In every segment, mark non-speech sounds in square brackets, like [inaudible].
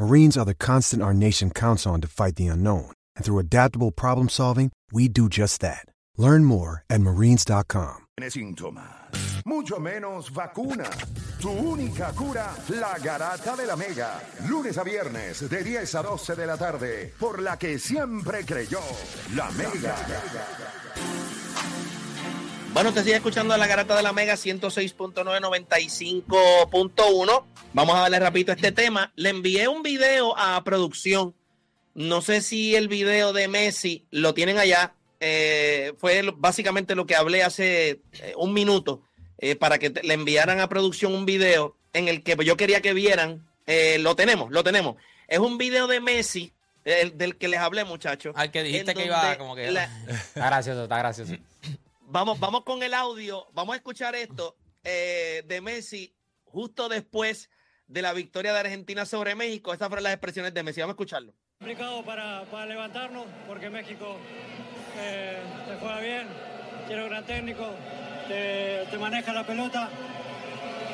Marines are the constant our nation counts on to fight the unknown. And through adaptable problem solving, we do just that. Learn more at marines.com. Mucho menos vacuna. Tu única cura, la garata de la mega. Lunes a viernes, de 10 a 12 de la tarde, por la que siempre creyó, la mega. Bueno, te sigue escuchando la garata de la Mega 106.995.1. Vamos a darle rapidito a este tema. Le envié un video a producción. No sé si el video de Messi lo tienen allá. Eh, fue básicamente lo que hablé hace eh, un minuto eh, para que le enviaran a producción un video en el que yo quería que vieran. Eh, lo tenemos, lo tenemos. Es un video de Messi, el del que les hablé, muchachos. Al que dijiste que iba como que... la- [laughs] Está gracioso, está gracioso. Vamos, vamos con el audio. Vamos a escuchar esto eh, de Messi justo después de la victoria de Argentina sobre México. Estas fueron las expresiones de Messi. Vamos a escucharlo. complicado para, para levantarnos porque México eh, te juega bien, tiene un gran técnico, te, te maneja la pelota.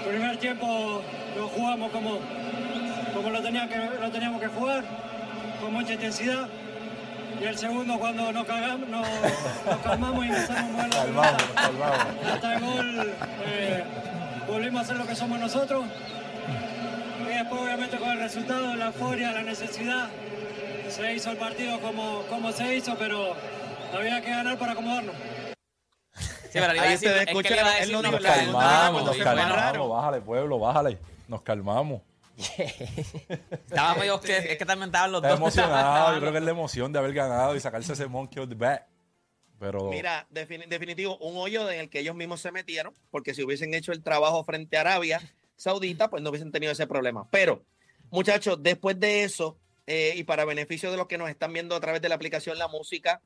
El primer tiempo lo jugamos como, como lo teníamos que jugar, con mucha intensidad. Y el segundo cuando nos, cagamos, nos, nos calmamos y empezamos a mover la pelota. Y hasta el gol eh, volvimos a hacer lo que somos nosotros. Y después obviamente con el resultado, la euforia, la necesidad, se hizo el partido como, como se hizo, pero había que ganar para acomodarnos. Sí, pero Ahí ustedes es que le escuchan la cosa. segunda calmamos, nos calmamos, bájale, pueblo, bájale. Nos calmamos. [laughs] Estaba medio que es que también estaban los Está dos. emocionado, yo creo que es la emoción de haber ganado y sacarse ese monkey of the back. Pero Mira, defini- definitivo, un hoyo en el que ellos mismos se metieron, porque si hubiesen hecho el trabajo frente a Arabia Saudita, pues no hubiesen tenido ese problema. Pero, muchachos, después de eso, eh, y para beneficio de los que nos están viendo a través de la aplicación La Música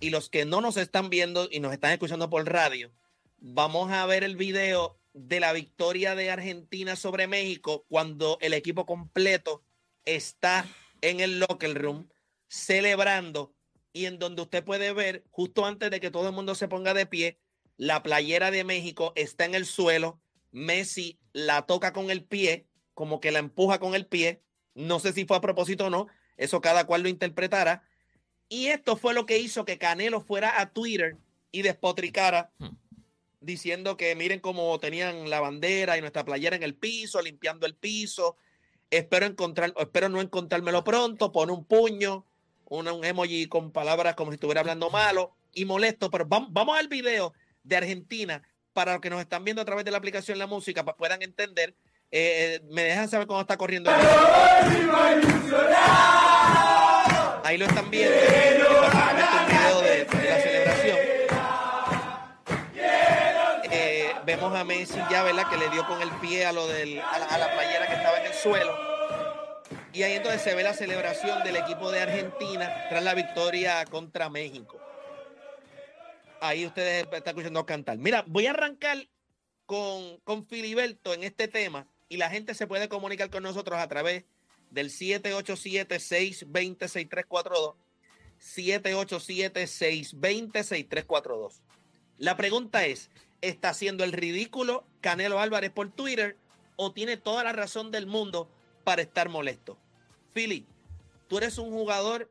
y los que no nos están viendo y nos están escuchando por radio, vamos a ver el video de la victoria de Argentina sobre México cuando el equipo completo está en el locker room celebrando y en donde usted puede ver justo antes de que todo el mundo se ponga de pie, la playera de México está en el suelo, Messi la toca con el pie, como que la empuja con el pie, no sé si fue a propósito o no, eso cada cual lo interpretara, y esto fue lo que hizo que Canelo fuera a Twitter y despotricara Hmm. Diciendo que miren cómo tenían la bandera y nuestra playera en el piso, limpiando el piso. Espero encontrar, espero no encontrármelo pronto. Pone un puño, un, emoji con palabras como si estuviera hablando malo y molesto. Pero vamos, vamos al video de Argentina para los que nos están viendo a través de la aplicación La Música para puedan entender. Eh, me dejan saber cómo está corriendo. Ahí lo están viendo. Vemos a Messi ya, ¿verdad? Que le dio con el pie a, lo del, a, la, a la playera que estaba en el suelo. Y ahí entonces se ve la celebración del equipo de Argentina tras la victoria contra México. Ahí ustedes están escuchando cantar. Mira, voy a arrancar con, con Filiberto en este tema y la gente se puede comunicar con nosotros a través del 787-620-6342. 787-620-6342. La pregunta es, ¿está haciendo el ridículo Canelo Álvarez por Twitter o tiene toda la razón del mundo para estar molesto? Philly, tú eres un jugador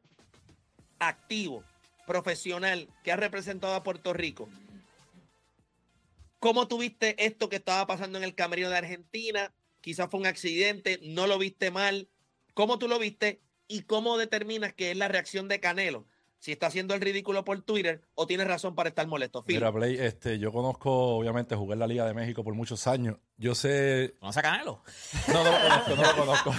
activo, profesional, que ha representado a Puerto Rico. ¿Cómo tuviste esto que estaba pasando en el camerino de Argentina? Quizás fue un accidente, no lo viste mal. ¿Cómo tú lo viste y cómo determinas que es la reacción de Canelo? Si está haciendo el ridículo por Twitter o tiene razón para estar molesto. Phil. Mira, Play, este, yo conozco, obviamente, jugué en la Liga de México por muchos años. Yo sé. ¿Conoce a Canelo? No, no lo conozco, no lo conozco.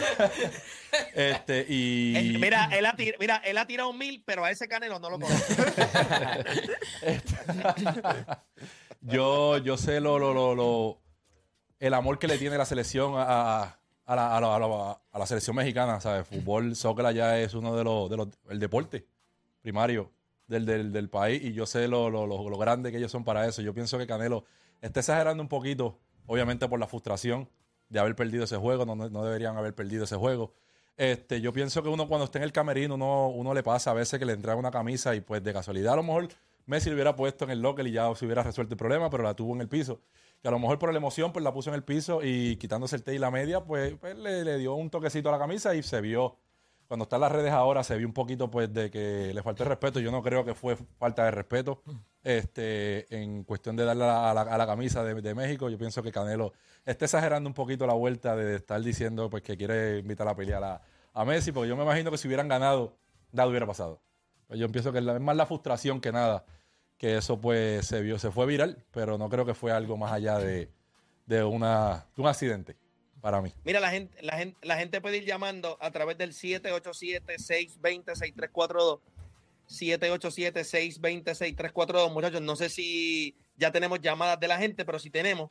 [laughs] este, y. Eh, mira, él ha tir- mira, él ha tirado mil, pero a ese Canelo no lo conozco. [laughs] yo, yo sé lo, lo, lo, lo- el amor que le tiene la selección a, a- a la, a la- a la- a la selección mexicana, ¿sabes? Fútbol, soccer allá es uno de los, de los el deporte primario del, del, del país y yo sé lo, lo, lo, grande que ellos son para eso. Yo pienso que Canelo está exagerando un poquito, obviamente por la frustración de haber perdido ese juego, no, no no deberían haber perdido ese juego. Este, yo pienso que uno cuando está en el camerino, uno, uno le pasa a veces que le entrega una camisa y pues de casualidad a lo mejor Messi lo hubiera puesto en el locker y ya se hubiera resuelto el problema, pero la tuvo en el piso. Que a lo mejor por la emoción pues la puso en el piso y quitándose el té y la media, pues, pues, le, le dio un toquecito a la camisa y se vio. Cuando está en las redes ahora se vio un poquito pues de que le faltó el respeto. Yo no creo que fue falta de respeto este, en cuestión de darle a la, a la camisa de, México. Yo pienso que Canelo está exagerando un poquito la vuelta de estar diciendo pues que quiere invitar a pelear a, a Messi, porque yo me imagino que si hubieran ganado, nada hubiera pasado. Yo pienso que es más la frustración que nada, que eso pues se vio, se fue viral, pero no creo que fue algo más allá de, de, una, de un accidente para mí. Mira, la gente, la gente, la gente puede ir llamando a través del 787-620-6342. 787-620-6342. Muchachos, no sé si ya tenemos llamadas de la gente, pero si tenemos,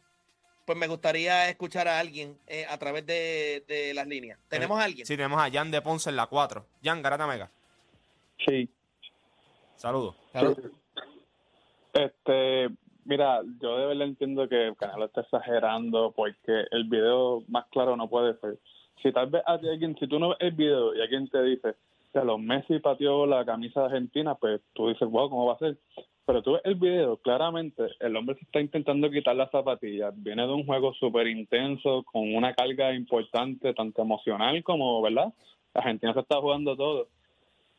pues me gustaría escuchar a alguien eh, a través de, de las líneas. ¿Tenemos a alguien? Sí, tenemos a Jan de Ponce en la 4. Jan, Garata Mega. Sí. Saludos. Este, mira, yo de verdad entiendo que el canal está exagerando porque el video más claro no puede ser. Si tal vez alguien, si tú no ves el video y alguien te dice que los Messi pateó la camisa de Argentina, pues tú dices, wow, ¿cómo va a ser? Pero tú ves el video, claramente el hombre se está intentando quitar las zapatillas. Viene de un juego súper intenso, con una carga importante, tanto emocional como, ¿verdad? Argentina se está jugando todo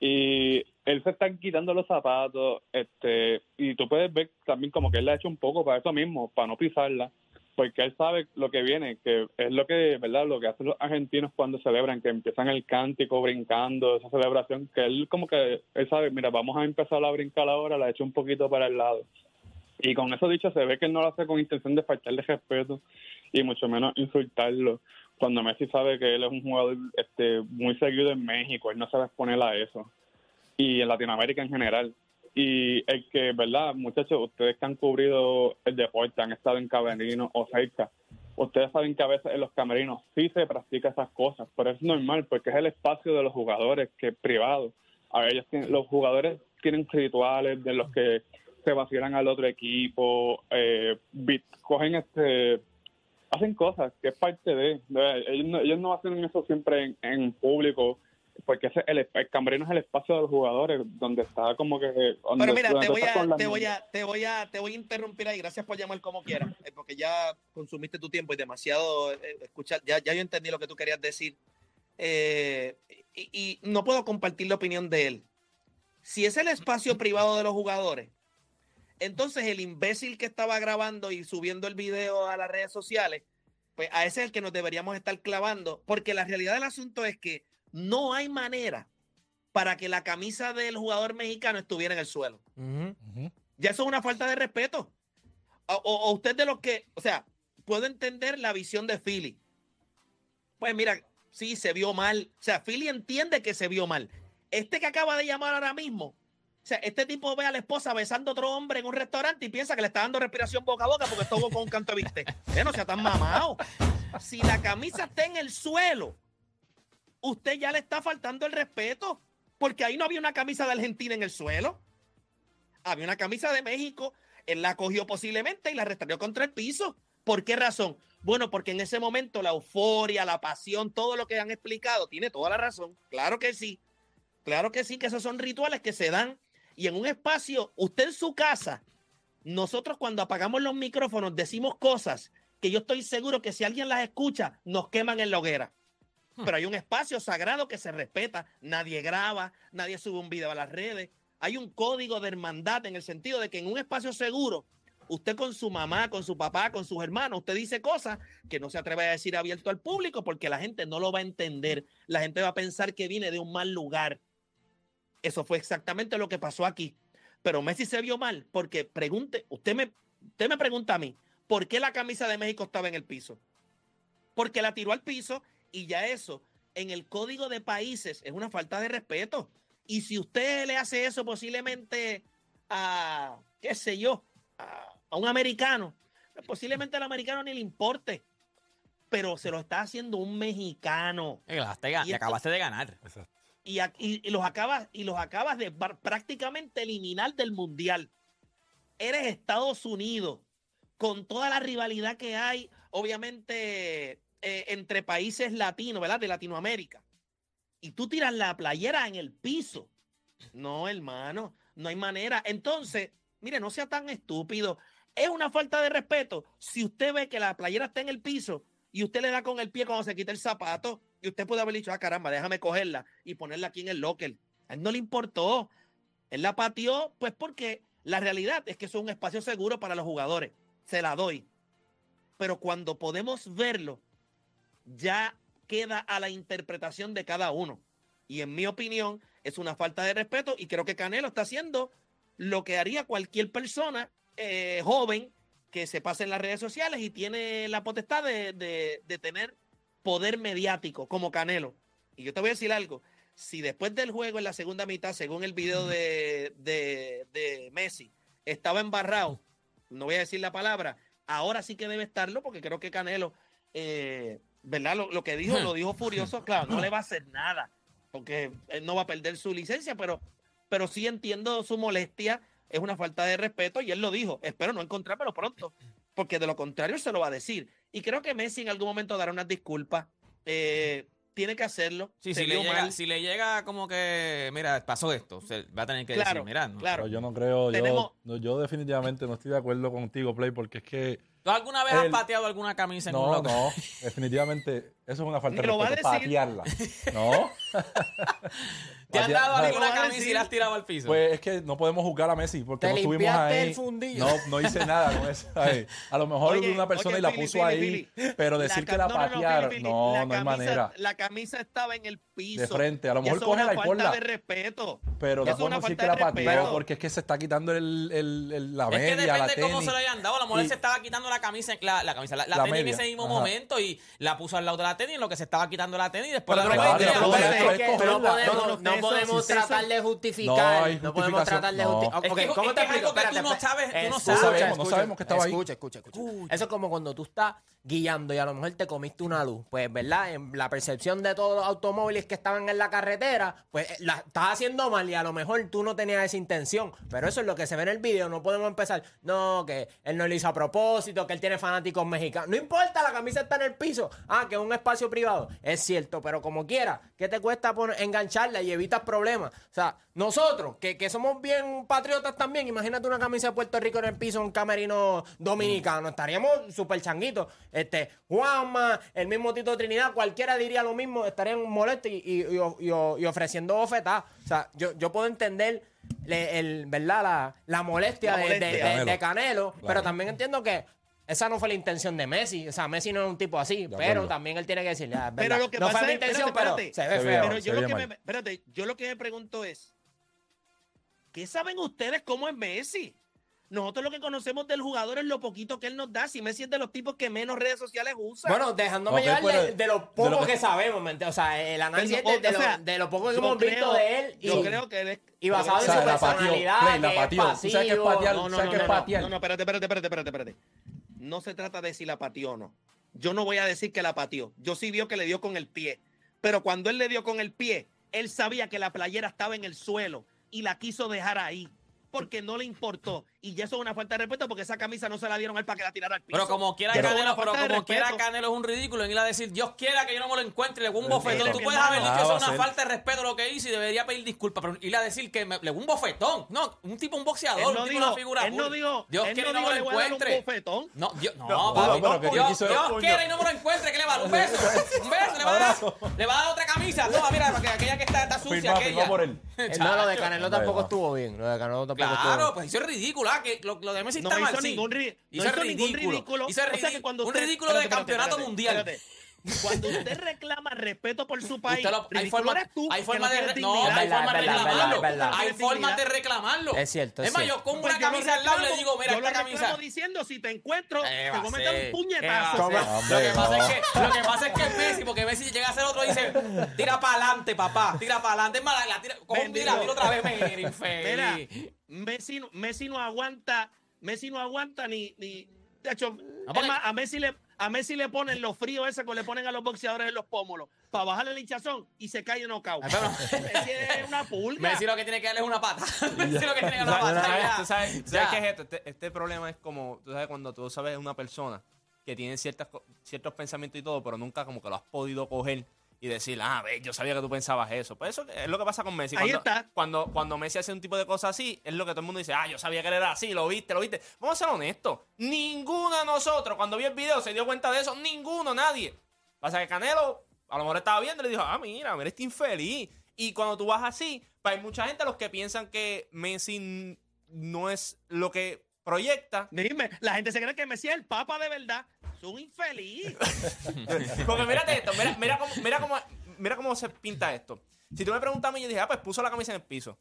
y él se está quitando los zapatos, este, y tú puedes ver también como que él le ha hecho un poco para eso mismo, para no pisarla, porque él sabe lo que viene, que es lo que, ¿verdad? Lo que hacen los argentinos cuando celebran, que empiezan el cántico brincando, esa celebración, que él como que, él sabe, mira, vamos a empezar a brincar ahora, la ha hecho un poquito para el lado. Y con eso dicho, se ve que él no lo hace con intención de faltarle respeto y mucho menos insultarlo. Cuando Messi sabe que él es un jugador este, muy seguido en México, él no se va a exponer a eso. Y en Latinoamérica en general. Y el que, ¿verdad? Muchachos, ustedes que han cubrido el deporte, han estado en camerinos o cerca, ustedes saben que a veces en los camerinos sí se practica esas cosas, pero es normal porque es el espacio de los jugadores que es privado. A ver, ellos tienen- los jugadores tienen rituales de los que se vacilan al otro equipo, eh, cogen este hacen cosas que es parte de, de- ellos, no, ellos no hacen eso siempre en, en público porque ese, el, el camerino es el espacio de los jugadores donde está como que donde- Pero mira, te voy, a, te, voy a, te, voy a, te voy a interrumpir ahí. Gracias por llamar como quieras, eh, porque ya consumiste tu tiempo y demasiado eh, escuchar. Ya, ya yo entendí lo que tú querías decir. Eh, y, y no puedo compartir la opinión de él. Si es el espacio privado de los jugadores, entonces el imbécil que estaba grabando y subiendo el video a las redes sociales, pues a ese es el que nos deberíamos estar clavando, porque la realidad del asunto es que no hay manera para que la camisa del jugador mexicano estuviera en el suelo. Ya eso es una falta de respeto. O, o- usted de los que, o sea, puedo entender la visión de Philly. Pues mira, sí, se vio mal. O sea, Philly entiende que se vio mal. Este que acaba de llamar ahora mismo, sea, este tipo ve a la esposa besando a otro hombre en un restaurante y piensa que le está dando respiración boca a boca porque estuvo con un canto viste. Eh, no sea tan mamado. Si la camisa está en el suelo, usted ya le está faltando el respeto porque ahí no había una camisa de Argentina en el suelo. Había una camisa de México, él la cogió posiblemente y la restreó contra el piso. ¿Por qué razón? Bueno, porque en ese momento la euforia, la pasión, todo lo que han explicado, tiene toda la razón. Claro que sí. Claro que sí, que esos son rituales que se dan. Y en un espacio, usted en su casa, nosotros cuando apagamos los micrófonos decimos cosas que yo estoy seguro que si alguien las escucha, nos queman en la hoguera. Pero hay un espacio sagrado que se respeta. Nadie graba, nadie sube un video a las redes. Hay un código de hermandad en el sentido de que en un espacio seguro, usted con su mamá, con su papá, con sus hermanos, usted dice cosas que no se atreve a decir abierto al público porque la gente no lo va a entender. La gente va a pensar que viene de un mal lugar. Eso fue exactamente lo que pasó aquí. Pero Messi se vio mal porque pregunte, usted me, usted me pregunta a mí, ¿por qué la camisa de México estaba en el piso? Porque la tiró al piso y ya eso, en el código de países, es una falta de respeto. Y si usted le hace eso posiblemente a, qué sé yo, a, a un americano, pues posiblemente al americano ni le importe, pero se lo está haciendo un mexicano. Y acabaste de ganar. Y, los acabas y los acabas de prácticamente eliminar del mundial. Eres Estados Unidos con toda la rivalidad que hay, obviamente eh, entre países latinos, ¿verdad? De Latinoamérica. Y tú tiras la playera en el piso. No, hermano, no hay manera. Entonces, mire, no sea tan estúpido. Es una falta de respeto si usted ve que la playera está en el piso y usted le da con el pie cuando se quita el zapato y usted puede haber dicho, ah, caramba, déjame cogerla y ponerla aquí en el locker. A él no le importó. Él la pateó, pues porque la realidad es que es un espacio seguro para los jugadores. Se la doy. Pero cuando podemos verlo, ya queda a la interpretación de cada uno. Y en mi opinión, es una falta de respeto y creo que Canelo está haciendo lo que haría cualquier persona eh, joven que se pase en las redes sociales y tiene la potestad de, de- de tener poder mediático como Canelo. Y yo te voy a decir algo. Si después del juego en la segunda mitad, según el video de, de- Messi, estaba embarrado, no voy a decir la palabra, ahora sí que debe estarlo porque creo que Canelo, eh, ¿verdad? Lo, lo que dijo, lo dijo furioso, claro, no le va a hacer nada porque él no va a perder su licencia, pero, pero sí entiendo su molestia, es una falta de respeto y él lo dijo, espero no encontrármelo pronto, porque de lo contrario se lo va a decir. Y creo que Messi en algún momento dará unas disculpas, eh, tiene que hacerlo. Sí, se si le, llega, mal. si le llega como que, mira, pasó esto, se va a tener que Claro, decir, mira, no. claro. Pero yo no creo, yo, Tenemos- no, yo definitivamente no estoy de acuerdo contigo, Play, porque es que ¿Tú alguna vez has El- pateado alguna camisa en un no, locker? no, definitivamente eso es una falta de lo va a respeto, decir. patearla. No. [laughs] [laughs] ¿Te han dado alguna Lo va a camisa y la has tirado al piso? Pues es que no podemos juzgar a Messi porque Te no estuvimos ahí. el fundillo. No, no hice nada con eso. [laughs] A lo mejor Oye, una persona oye, y la Billy, puso Billy, ahí, Billy. pero decir que la no, no, no, patearon, Billy, no, no, la hay manera. La camisa estaba en el piso. De frente, a lo mejor una cógela y falta ponla. de respeto. Pero no es una podemos decir falta que la de pateó porque es que se está quitando el, el- el- la es que media, la depende cómo tenis. se lo hayan dado. A lo mejor se estaba quitando la camisa, la, la camisa, la, la La tenis media, en ese mismo ajá. momento y la puso al lado de la tenis en lo que se estaba quitando la tenis y después la no, la- podemos, No, no, no eso- podemos si tratar eso- de justificar. No hay podemos tratar de no. justificar. Es que- ¿cómo es te que es algo explico? que tú no sabes, tú no escucha, sabes. sabemos, no escucha, sabemos que estaba ahí. Escucha, escucha, escucha. Eso es como cuando tú estás guiando y a lo mejor te comiste una luz. Pues, ¿verdad? En la percepción de todos los automóviles que estaban en la carretera, pues eh, la estás haciendo mal y a lo mejor tú no tenías esa intención. Pero eso es lo que se ve en el video. No podemos empezar, no, que él no lo hizo a propósito, que él tiene fanáticos mexicanos. No importa, la camisa está en el piso. Ah, que es un espacio privado. Es cierto, pero como quiera, ¿qué te cuesta poner- engancharla y evitas problemas? O sea, nosotros, que, que somos bien patriotas también, imagínate una camisa de Puerto Rico en el piso, un camerino dominicano, estaríamos súper changuitos. Este, Juanma, el mismo Tito Trinidad, cualquiera diría lo mismo, estarían molestos y, y- y- ofreciendo bofetadas. O sea, yo, yo puedo entender le- el, ¿verdad? La, la molestia, La de- molestia. de, de- Canelo. de Canelo, Claro. pero también entiendo que esa no fue la intención de Messi. O sea, Messi no es un tipo así, De pero acuerdo. también él tiene que decirle, ah, Pero lo que no pasa fue mi es- intención, espérate, pero espérate. se ve Se ve feo. Pero yo lo, que mal. me, espérate, yo lo que me pregunto es, ¿qué saben ustedes cómo es Messi? Nosotros lo que conocemos del jugador es lo poquito que él nos da. Si Messi es de los tipos que menos redes sociales usa. Bueno, dejándome Ok, llevar pero de, de lo de poco lo que, que- sabemos, ¿me entiendes? O sea, el análisis Pero, de, de o lo, sea, de lo poco que hemos visto creo- de él y, yo creo que él es- y basado O en sea, su la personalidad, Play, la que es ¿Tú sabes qué es pasivo. patear? No, no, ¿Sabes no, es patear? no, no, espérate, espérate, espérate, espérate, espérate. No se trata de si la pateó o no. Yo no voy a decir que la pateó. Yo sí vio que le dio con el pie. Pero cuando él le dio con el pie, él sabía que la playera estaba en el suelo y la quiso dejar ahí. Porque no le importó. Y ya eso es una falta de respeto porque esa camisa no se la dieron a él para que la tirara al piso. Pero como quiera Canelo, pero como quiera. Canelo es un ridículo en ir a decir, Dios quiera que yo no me lo encuentre, le hago un bofetón. Tú puedes haber dicho Ah, eso es una falta de respeto lo que hizo y debería pedir disculpas, pero ir a decir que me, le hago un bofetón. No, un tipo, un boxeador, no un tipo, dijo- una figura. él no dijo- Dios quiera no y no me lo "Le voy a dar un encuentre. bofetón". No, Dios, no, No, papi, pero ¿qué Dios, quiera y no me lo encuentre, ¿qué le va a dar? Un beso. [laughs] Un beso, le va a dar. Le va a dar otra camisa. Toma, mira, para que aquella que está, está sucia, aquella. firma por él. [laughs] No, lo de. Canelo tampoco estuvo bien. Lo de Canelo tampoco estuvo Claro, bien. pues hizo ridículo. Ah, que lo, lo de Messi No está hizo sí. ningún ri- no Hizo el hizo ningún ridículo. Hizo el O sea que ridi- cuando un usted- ridículo de espérate, campeonato espérate, mundial. espérate. Cuando usted reclama respeto por su país, lo- hay forma, tú, hay forma de re- no, hay forma de reclamarlo. es verdad, es Hay formas de reclamarlo. Es cierto, es Es más, yo con Pues una camisa al lado le digo, mira yo esta camisa. diciendo, si te encuentro, ¿Qué te voy a meter un ¿Qué puñetazo. Hombre, Lo que pasa no. es que lo que pasa es que Messi, porque Messi llega a hacer otro y dice, tira para adelante, papá, tira para adelante. Es más, la tira, Bendito. tira, tira otra vez, mira, Mira, infeliz. Messi, no- Messi no aguanta, Messi no aguanta ni, ni de hecho, es porque- más, a Messi le a Messi le ponen los fríos ese que le ponen a los boxeadores en los pómulos para bajarle el hinchazón y se cae en knockout. Pero- [laughs] Messi es una pulga. Messi lo que tiene que darle es una pata. [laughs] Messi lo que tiene que darle es ¿Tú una sabes, pata. tú sabes- tú Ya. sabes qué es esto? Este, este problema es como, tú sabes, cuando tú sabes una persona que tiene ciertas, ciertos pensamientos y todo, pero nunca como que lo has podido coger y decir, ah, ve, yo sabía que tú pensabas eso. Pues eso es lo que pasa con Messi. Ahí Cuando, está. Cuando, cuando Messi hace un tipo de cosas así, es lo que todo el mundo dice, ah, yo sabía que él era así, lo viste, lo viste. Vamos a ser honestos. Ninguno de nosotros, cuando vio el video, se dio cuenta de eso. Ninguno, nadie. Pasa que Canelo, a lo mejor estaba viendo y le dijo, ah, mira, mira este infeliz. Y cuando tú vas así, pues hay mucha gente los que piensan que Messi no es lo que proyecta. Dime, la gente se cree que Messi es el papa de verdad. Es un infeliz. [laughs] Porque mírate esto, mira, mira, cómo, mira, cómo, se pinta esto. Si tú me preguntas a mí, yo dije, ah, pues puso la camisa en el piso.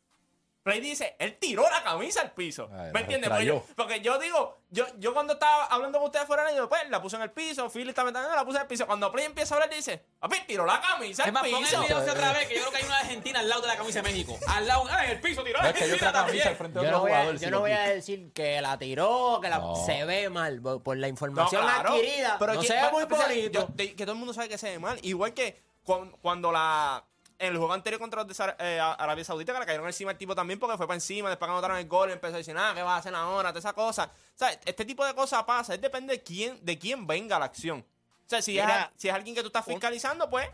Play dice, él tiró la camisa al piso. Ay, ¿Me entiendes? Porque yo, porque yo digo, yo, yo cuando estaba hablando con ustedes fuera, yo pues la puse en el piso, Philly está metiendo, la puse en el piso. Cuando Play empieza a hablar, dice, papi, tiró la camisa Es al más, pon el piso. video otra vez, que yo creo que hay una de Argentina al lado de la camisa de México. Al lado, ah, en el piso tiró la Es camisa al también. frente de Yo no, voy a, jugador. yo si no voy a decir que la tiró, que la, No. se ve mal por, por la No, información claro, adquirida. pero no que- se ve muy bonito. yo- de- que todo el mundo sabe que se ve mal. Igual que cuan- cuando la. En el juego anterior contra los de eh, Arabia Saudita, que le cayeron encima el tipo también porque fue para encima, después que anotaron el gol y empezó a decir, ah, ¿qué vas a hacer ahora? Toda esa cosa. O sea, este tipo de cosas pasa. Es depende de quién, de quién venga la acción. O sea, si, es, Mira, si es alguien que tú estás fiscalizando, pues.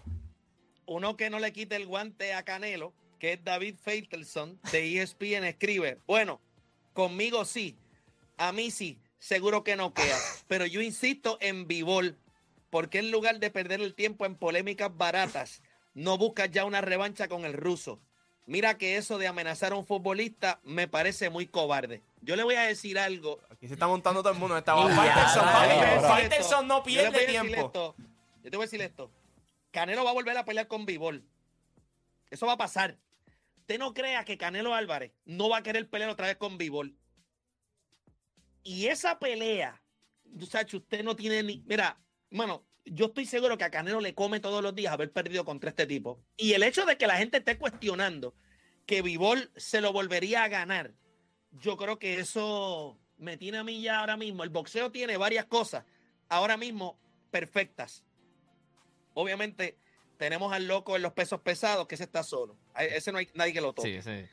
Uno que no le quite el guante a Canelo, que es David Faitelson de ESPN, escribe, bueno, conmigo sí, a mí sí, seguro que no queda, pero yo insisto en Vivol, porque en lugar de perder el tiempo en polémicas baratas, no buscas ya una revancha con el ruso. Mira que eso de amenazar a un futbolista me parece muy cobarde. Yo le voy a decir algo. Aquí se está montando todo el mundo. Ya, Faitelson, no pierde tiempo. esto. Yo te voy a decir esto. Canelo va a volver a pelear con Vivol. Eso va a pasar. Usted no crea que Canelo Álvarez no va a querer pelear otra vez con Vivol. Y esa pelea, muchacho, usted no tiene ni. Mira, mano, yo estoy seguro que a Canelo le come todos los días haber perdido contra este tipo. Y el hecho de que la gente esté cuestionando que Vivol se lo volvería a ganar, yo creo que eso me tiene a mí ya ahora mismo. El boxeo tiene varias cosas ahora mismo perfectas. Obviamente tenemos al loco en los pesos pesados, que ese está solo. Ese no hay nadie que lo toque. Sí, sí.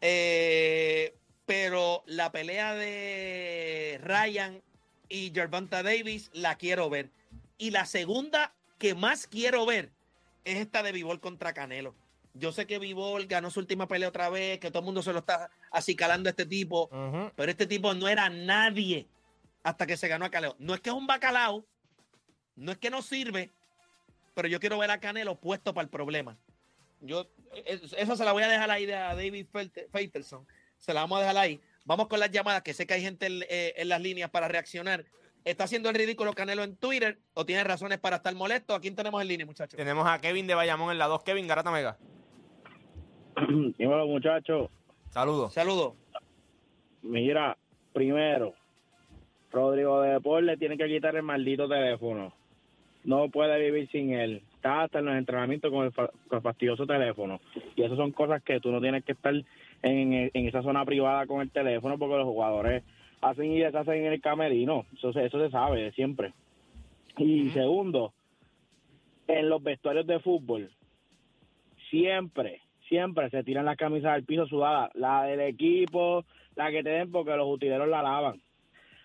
Eh, pero la pelea de Ryan y Gervonta Davis la quiero ver. Y la segunda que más quiero ver es esta de Vivol contra Canelo. Yo sé que Vivol ganó su última pelea otra vez, que todo el mundo se lo está acicalando a este tipo, pero este tipo no era nadie hasta que se ganó a Canelo. No es que es un bacalao, no es que no sirve, pero yo quiero ver a Canelo puesto para el problema. Yo, es- eso se la voy a dejar ahí a David Faitelson. Se la vamos a dejar ahí. Vamos con las llamadas, que sé que hay gente en, eh, en las líneas para reaccionar. ¿Está haciendo el ridículo Canelo en Twitter o tiene razones para estar molesto? ¿A quién tenemos en línea, muchachos? Tenemos a Kevin de Bayamón en la 2. Kevin, Garata Mega. [clears throat] Dímelo, muchachos. Saludos. Saludos. Mira, primero, Rodrigo de Paul le tiene que quitar el maldito teléfono. No puede vivir sin él. Está hasta en los entrenamientos con el, fa- con el fastidioso teléfono. Y esas son cosas que tú no tienes que estar en, en esa zona privada con el teléfono porque los jugadores hacen y deshacen en el camerino. Eso, se- eso se sabe siempre. Y segundo, en los vestuarios de fútbol, siempre, siempre se tiran las camisas al piso sudadas, la del equipo, la que te den porque los utileros la lavan.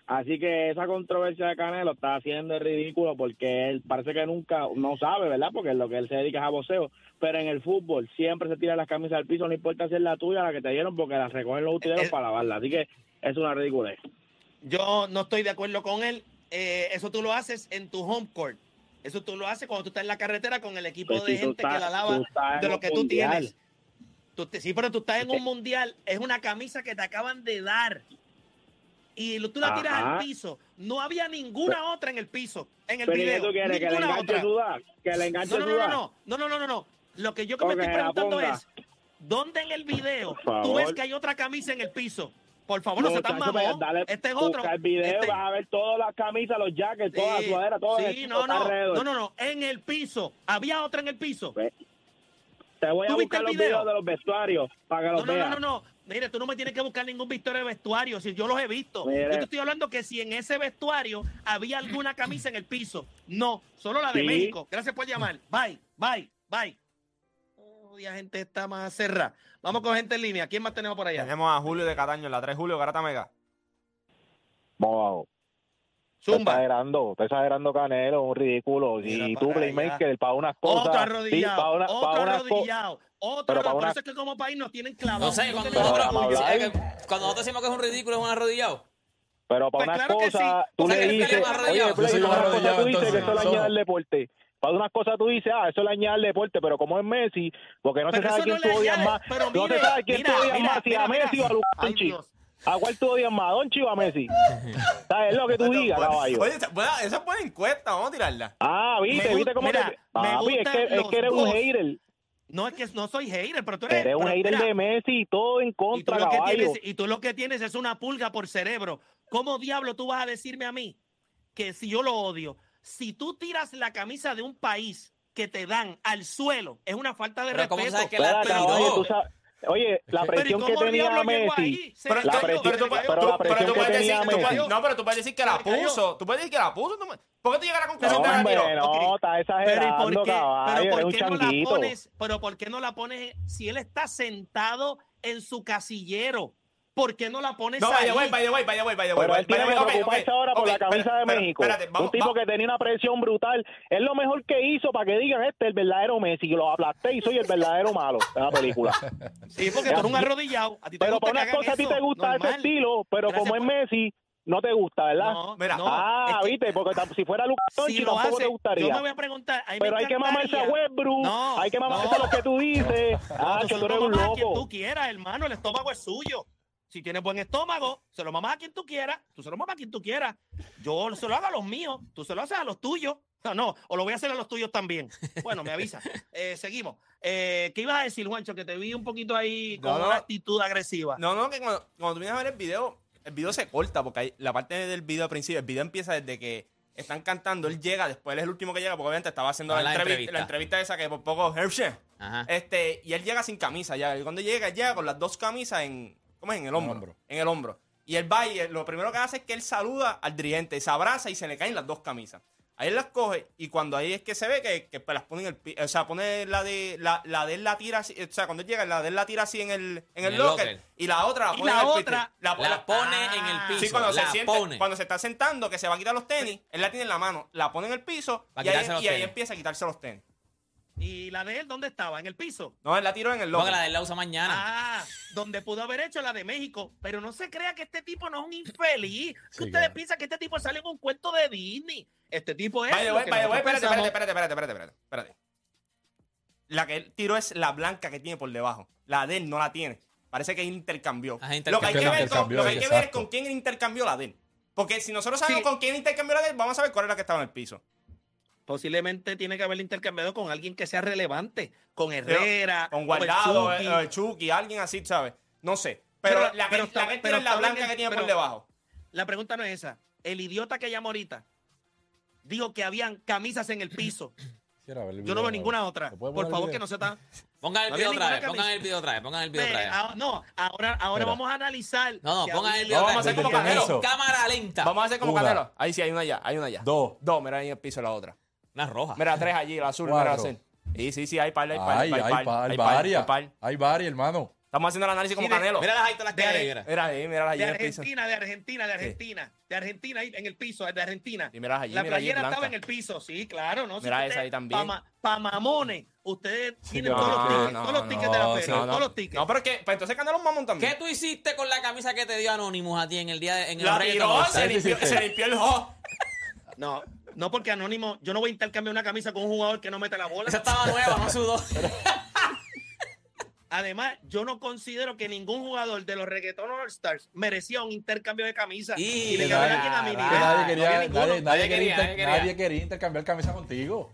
Así que esa controversia de Canelo está haciendo el ridículo porque él parece que nunca, no sabe, ¿verdad? Porque lo que él se dedica es a boxeo. Pero en el fútbol siempre se tiran las camisas al piso, no importa si es la tuya, la que te dieron, porque las recogen los utileros Eh, para lavarla. Así que es una ridiculez. Yo no estoy de acuerdo con él. Eh, eso tú lo haces en tu home court. Eso tú lo haces cuando tú estás en la carretera con el equipo Pues de si gente que la lava de lo que tú mundial. tienes. Tú te- sí, pero tú estás en un mundial. Es una camisa que te acaban de dar. y tú la tiras Ajá. al piso. No había ninguna otra en el piso, en el Pero ¿y qué video. tú quieres? ¿Que le ninguna enganche otra. sudar? ¿Que le enganche No, no, no, no, no, no, no, no, no. Lo que yo que me estoy preguntando es, ¿dónde en el video tú ves que hay otra camisa en el piso? Por favor, no se tan Muchacho, mamón. pues, dale, Este es otro. el video, Este- vas a ver todas las camisas, los jackets, todas las sudaderas, todo sí, no, no, no, no, no, en el piso. ¿Había otra en el piso? Te voy a ¿Tú viste buscar el los video? videos de los vestuarios para que No, no, no, no, no. Mire, tú no me tienes que buscar ningún vestuario de vestuario, si yo los he visto. Mire. Yo te estoy hablando que si en ese vestuario había alguna camisa en el piso. No, solo la de Sí. México. Gracias por llamar. Bye, bye, bye. Oh, gente está más cerrada. Vamos con gente en línea. ¿Quién más tenemos por allá? Tenemos a Julio de Cataño en la 3 Julio, Garata Mega. Vamos abajo. Está exagerando, está exagerando Canelo, un ridículo. Mira Y tú, Playmaker, para unas cosas. Otro sí, arrodillado. para una- otro para arrodillado. Otro pero arrodillado. para Por una- eso es que como país nos tienen clavado. No sé, cuando nosotros, que cuando nosotros decimos que es un ridículo, es un arrodillado. Pero para Pues unas claro que cosas, sí. tú O sea, le dices, es oye, arrodillado. Play, Yo soy para unas arrodillado, tú dices que eso le añade al deporte. Para unas cosas tú dices, ah, eso le añade al deporte, pero como es Messi, porque no Pero se sabe quién no tú odias más. pero no mire, se sabe quién mira, tú odias mira, más, si mira, a Messi mira. o a. Dios. ¿A cuál tú odias más, a Donchi o a Messi? [laughs] ¿Sabes? Es lo que tú digas, caballo. Oye, esa, buena- esa es buena encuesta, vamos a tirarla. Ah, viste, Me viste cómo mira, te... me Papi, es que, es que eres un dos. hater. No es que no soy hater, pero tú eres. Eres un pero hater mira, de Messi y todo en y tú, contra, lo que caballo. tienes, y tú lo que tienes es una pulga por cerebro. ¿Cómo diablo tú vas a decirme a mí que si yo lo odio, si tú tiras la camisa de un país que te dan al suelo, es una falta de Pero ¿cómo respeto? sabes que la caballo, tiró? tú sabes- Oye, la Pero ¿y presión que cómo tenía Messi, Pero, la tú- presión- pero puedes- cayó. pero la tú- pero presión tú que puedes tenía decir, tú Messi. puedes- no, pero tú puedes decir que la puso. Tú puedes decir que la puso. ¿Por qué tú llegas a la No, conclusión que la hombre, tiró? no, Ok. está Pero ¿y exagerando, por qué, caballo, pero por qué no la pones? Pero ¿por qué no la pones si él está sentado en su casillero? ¿Por qué no la pones No, ahí? vaya, güey, vaya, vaya, vaya, güey. Pero él tiene que vaya, preocuparse ahora por la camisa de México. Un tipo que tenía una presión brutal. Es lo mejor que hizo para que digan, este es el verdadero Messi. Lo aplasté y soy el verdadero malo de la película. [laughs] Sí, porque tú eres un arrodillado. A ti te Pero para que unas cosas a ti te gusta ese estilo, pero como es Messi, no te gusta, ¿verdad? No, Mira, no, ah, es que viste, porque si fuera Lucas si Doncic tampoco hace, te gustaría. yo me voy a preguntar. a Pero hay que mamarse a Westbrook, No, hay que mamarse no. a lo que tú dices. No, Ah, que tú eres un a quien loco. tú quieras, hermano. El estómago es suyo. Si tienes buen estómago, se lo mamas a quien tú quieras. Tú se lo mamas a quien tú quieras. Yo se lo hago a los míos. Tú se lo haces a los tuyos. No, no, o lo voy a hacer a los tuyos también. Bueno, me avisa. [laughs] Eh, seguimos. Eh, ¿Qué ibas a decir, Juancho? Que te vi un poquito ahí con No, no. una actitud agresiva. No, no, que cuando, cuando tú vienes a ver el video, el video se corta porque hay, la parte del video al principio, el video empieza desde que están cantando, él llega, después él es el último que llega porque obviamente estaba haciendo Ah, la, la entrevista, entrevista. la entrevista esa que por poco Hershey. Ajá. Este, y él llega sin camisa ya. Y cuando llega, llega con las dos camisas en, ¿cómo es? En el hombro. hombro. En el hombro. Y él va y él- lo primero que hace es que él saluda al dirigente, se abraza y se le caen las dos camisas. Ahí él las coge y cuando ahí es que se ve que, que pues, las pone en el pi- o sea, pone la de la, la de él la tira así, o sea, cuando él llega, la de él la tira así en el, en el, el locker, locker. y la otra la pone la en el piso. otra la, La pone en el piso. Sí, cuando la se siente, cuando se está sentando, que se va a quitar los tenis, él la tiene en la mano, la pone en el piso y ahí, y empieza a quitarse los tenis. ¿Y la de él dónde estaba? ¿En el piso? No, él la tiró en el Porque locker. la de él la usa mañana. Ah, donde pudo haber hecho la de México. Pero no se crea que este tipo no es un infeliz. Que Sí, ustedes claro. piensan que este tipo sale en un cuento de Disney. Este tipo es. Vaya, vaya, nosotros espérate, espérate, espérate, espérate, espérate, espérate, espérate. La que él tiró es la blanca que tiene por debajo. La de él no la tiene. Parece que intercambió. Ajá, Lo que hay que ver, con, Intercambió, lo que hay que ver es con quién intercambió la de él. Porque si nosotros sabemos Sí. con quién intercambió la de él, vamos a saber cuál es la que estaba en el piso. Posiblemente tiene que haberle intercambiado con alguien que sea relevante. Con Herrera. Con Guardado, Chucky. eh, eh, Chucky, alguien así, ¿sabes? No sé. Pero, Pero- la que, pero la está- que él pero tiene es la está blanca que tiene por debajo. La pregunta no es esa. El idiota que llamó ahorita dijo que habían camisas en el piso. Quisiera ver el Yo no veo ninguna otra. ¿Se puede Por favor, que no se tan. [laughs] Pongan el No video otra vez, pongan el video otra vez, pongan el video otra vez. ah, no, ahora, ahora Espera. vamos a analizar. No, no, pongan el video otra vamos a vez. hacer como ¿Desde quién Canelo. Cámara lenta. Vamos a hacer como Una. Canelo. Ahí sí, hay una allá, hay una allá. Dos. Dos, mira ahí en el piso la otra. Una roja. Mira, tres allí, la azul, mira la azul. Sí, sí, sí, hay par, hay par, Ay, hay hay, par, hay par, varias. hay. Hay varias, hermano. Estamos haciendo el análisis como Canelo. Mira las ahí todas las que De- hay. mira. Ahí, mira allí De. Argentina, de Argentina, de Argentina. De Argentina ahí en el piso, de Argentina. Y mira allí, La playera estaba en el piso, sí, claro, ¿no? Mira esa ahí también. Pa, ma- pa mamones, ustedes tienen no, todos los tickets, no, todos los no, tickets de la no, feria, todos los tickets. No, pero es que, pues entonces Canelo es un mamón también. ¿Qué tú hiciste con la camisa que te dio Anonymous a ti en el día de, en el La tiró, se limpió, se el ho. No, no porque Anónimo, yo no voy a intercambiar una camisa con un jugador que no mete la bola. Esa estaba nueva, no sudó. [laughs] Además, yo no considero que ningún jugador de los reggaeton All Stars merecía un intercambio de camisa. Y- le nadie- a quien a mi Que nivel. nadie No quería, había ninguno. nadie, nadie Nadie quería, quería, inter- nadie quería. nadie quería intercambiar camisa contigo.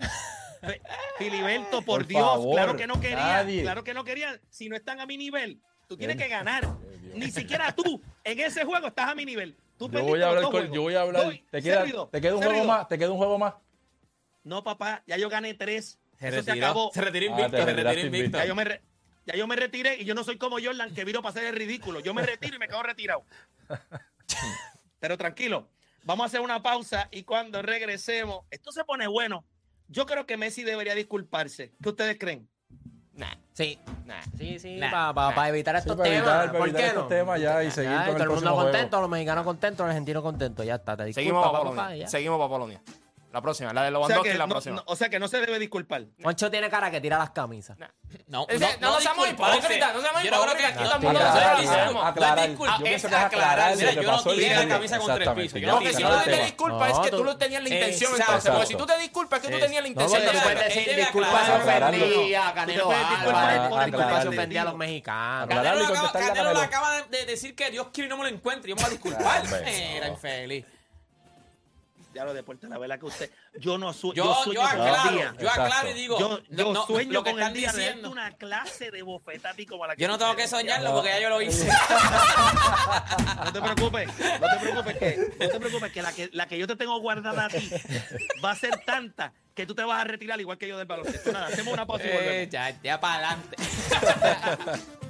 Filiberto, por, Por Dios, favor, claro que no querían, nadie. claro que no querían. Si no están a mi nivel, tú tienes que ganar. [laughs] Ni siquiera tú en ese juego estás a mi nivel. Tú Yo voy a hablar con, yo voy a hablar. Voy, te queda, te queda un juego más, te queda un juego más. No, papá, ya yo gané tres. Se Eso se retiró. acabó. Se retiró Ah, invicto, te se retiró invicto. Ya yo me, re- ya yo me retiré y yo no soy como Jordan que viro para hacer el ridículo. Yo me retiro y me quedo retirado. [laughs] Pero tranquilo, vamos a hacer una pausa y cuando regresemos, esto se pone bueno. Yo creo que Messi debería disculparse. ¿Qué ustedes creen? Sí, nah. sí, sí, Nah, para nah. evitar Sí, estos para temas. evitar, para ¿Por evitar qué estos no? temas ya y seguir Ya, con y el todo el mundo próximo contento, juego. los mexicanos contentos, los argentinos contentos. Ya está, te disculpa, Seguimos para Polonia. ya. Seguimos para Polonia. La próxima, la de O sea, que la no, próxima. no- o sea que no se debe disculpar. Moncho tiene cara que tira las camisas. No, Ese- no, no seamos disculparse. hipócritas, no seamos Yo no creo que hipócritas, aquí. Aclarar. No disculpa, Yo pienso que es aclarar Mira, yo no tiré la camisa contra el Exactamente, piso. ya. Yo no Porque si no la te disculpas, es No, que tú- tú no tenías la intención entonces. Porque si tú te disculpas, es que tú tenías la No, intención tú puedes decir debe disculpa se aclarar. ofendía a Canelo Tú te puedes disculpar Álvarez, por- disculpa se aclararle. ofendía a los mexicanos. Aclarar. Canelo, le acaba, contestarle a Canelo le Canelo. acaba de, de decir que Dios quiere y no me lo encuentre. Yo me voy a disculpar. Era no. infeliz. Ya lo deporte, la verdad que usted. Yo no su- Yo, yo yo, sueño con el aclaro, día. yo aclaro y digo, Yo, yo no, sueño lo que con el están día de diciendo. una clase de bofeta a ti como la que Yo no tengo que soñarlo porque ya yo lo hice. [laughs] No te preocupes, no te preocupes que, no te preocupes que la que la que yo te tengo guardada a ti va a ser tanta que tú te vas a retirar igual que yo del baloncesto. Nada, hacemos una pausa y Eh, volvemos. ya, ya para adelante. [laughs]